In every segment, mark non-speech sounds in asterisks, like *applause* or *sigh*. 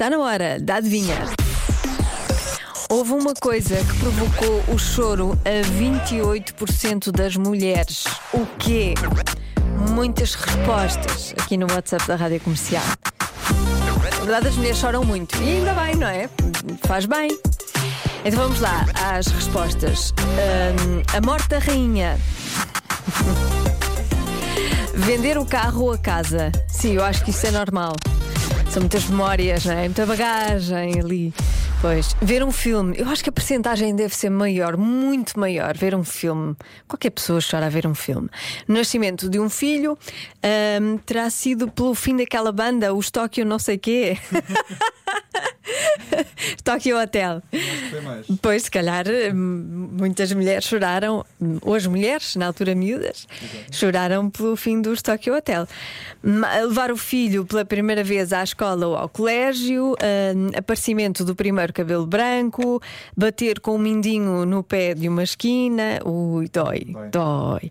Está na hora da adivinha. Houve uma coisa que provocou o choro a 28% das mulheres. O quê? Muitas respostas aqui no WhatsApp da Rádio Comercial. Na verdade, as mulheres choram muito. E ainda bem, não é? Faz bem. Então vamos lá às respostas. Hum, a morte da rainha. *laughs* Vender o carro ou a casa. Sim, eu acho que isso é normal. São muitas memórias, não é? Muita bagagem ali. Pois, ver um filme, eu acho que a percentagem deve ser maior, muito maior. Ver um filme, qualquer pessoa chora a ver um filme. Nascimento de um filho hum, terá sido pelo fim daquela banda, os Tóquio não sei quê. *laughs* *laughs* Tokyo Hotel. Pois, se calhar, hum, muitas mulheres choraram, ou as mulheres, na altura miúdas, choraram pelo fim dos Tokyo Hotel. Levar o filho pela primeira vez à escola ou ao colégio, hum, aparecimento do primeiro cabelo branco, bater com um mindinho no pé de uma esquina, ui, dói, Dói. dói.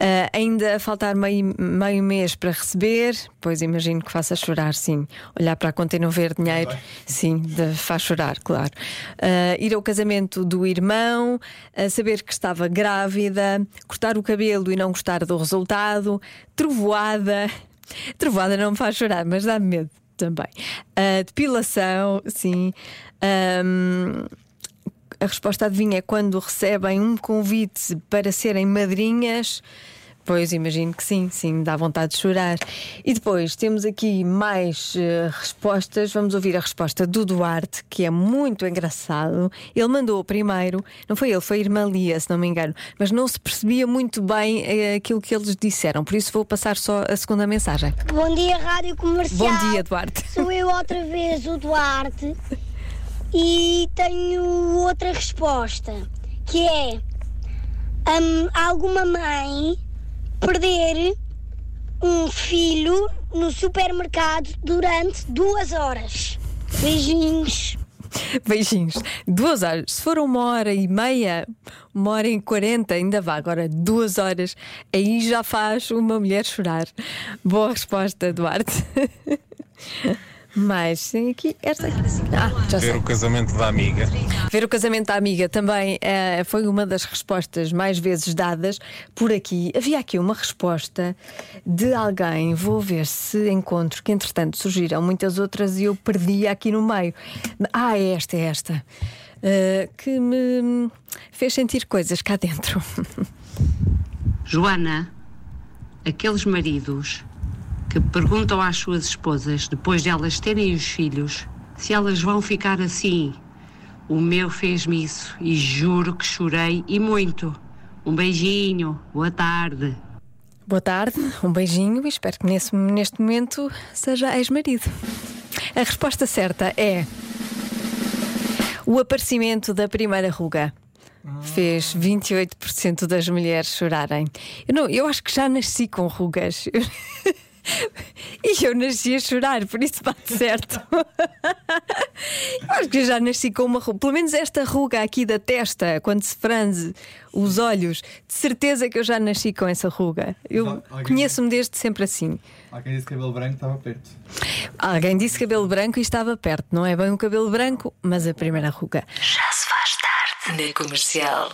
Ah, ainda faltar meio, meio mês para receber, pois imagino que faça chorar, sim. Olhar para a conta e não ver dinheiro, Dói. sim, de- faz chorar, claro. Ah, ir ao casamento do irmão, ah, saber que estava grávida, cortar o cabelo e não gostar do resultado, trovoada. *laughs* Trovoada não me faz chorar, mas dá-me medo também. Ah, depilação, sim. Ahm, a resposta adivinha é quando recebem um convite para serem madrinhas. Pois imagino que sim, sim, dá vontade de chorar. E depois temos aqui mais eh, respostas. Vamos ouvir a resposta do Duarte, que é muito engraçado. Ele mandou primeiro, não foi ele, foi a irmã Lia, se não me engano, mas não se percebia muito bem eh, aquilo que eles disseram. Por isso vou passar só a segunda mensagem. Bom dia, Rádio Comercial. Bom dia, Duarte. Sou eu outra vez, o Duarte, e tenho outra resposta, que é hum, alguma mãe perder um filho no supermercado durante duas horas. Beijinhos. Beijinhos. Duas horas. Se for uma hora e meia, uma hora e quarenta, ainda vá. Agora, duas horas, aí já faz uma mulher chorar. Boa resposta, Duarte. *laughs* Mas tem aqui esta. Ah, já Ver sei. o casamento da amiga. Ver o casamento da amiga também eh, foi uma das respostas mais vezes dadas por aqui. Havia aqui uma resposta de alguém, vou ver se encontro, que entretanto surgiram muitas outras e eu perdi aqui no meio. Ah, é esta, é esta. eh, que me fez sentir coisas cá dentro. *laughs* Joana, aqueles maridos que perguntam às suas esposas, depois de elas terem os filhos, se elas vão ficar assim. O meu fez-me isso e juro que chorei e muito. Um beijinho, boa tarde. Boa tarde, um beijinho e espero que nesse, neste momento seja ex-marido. A resposta certa é. O aparecimento da primeira ruga fez 28% das mulheres chorarem. Eu, não, eu acho que já nasci com rugas. *laughs* *laughs* E eu nasci a chorar, por isso bate certo. *laughs* Eu acho que eu já nasci com uma ruga. Pelo menos esta ruga aqui da testa, quando se franze os olhos, de certeza que eu já nasci com essa ruga. Eu alguém- conheço-me desde sempre assim. Há quem disse cabelo branco estava perto. Alguém disse cabelo branco e estava perto. Não é bem o cabelo branco, mas a primeira ruga. Já se faz tarde na comercial.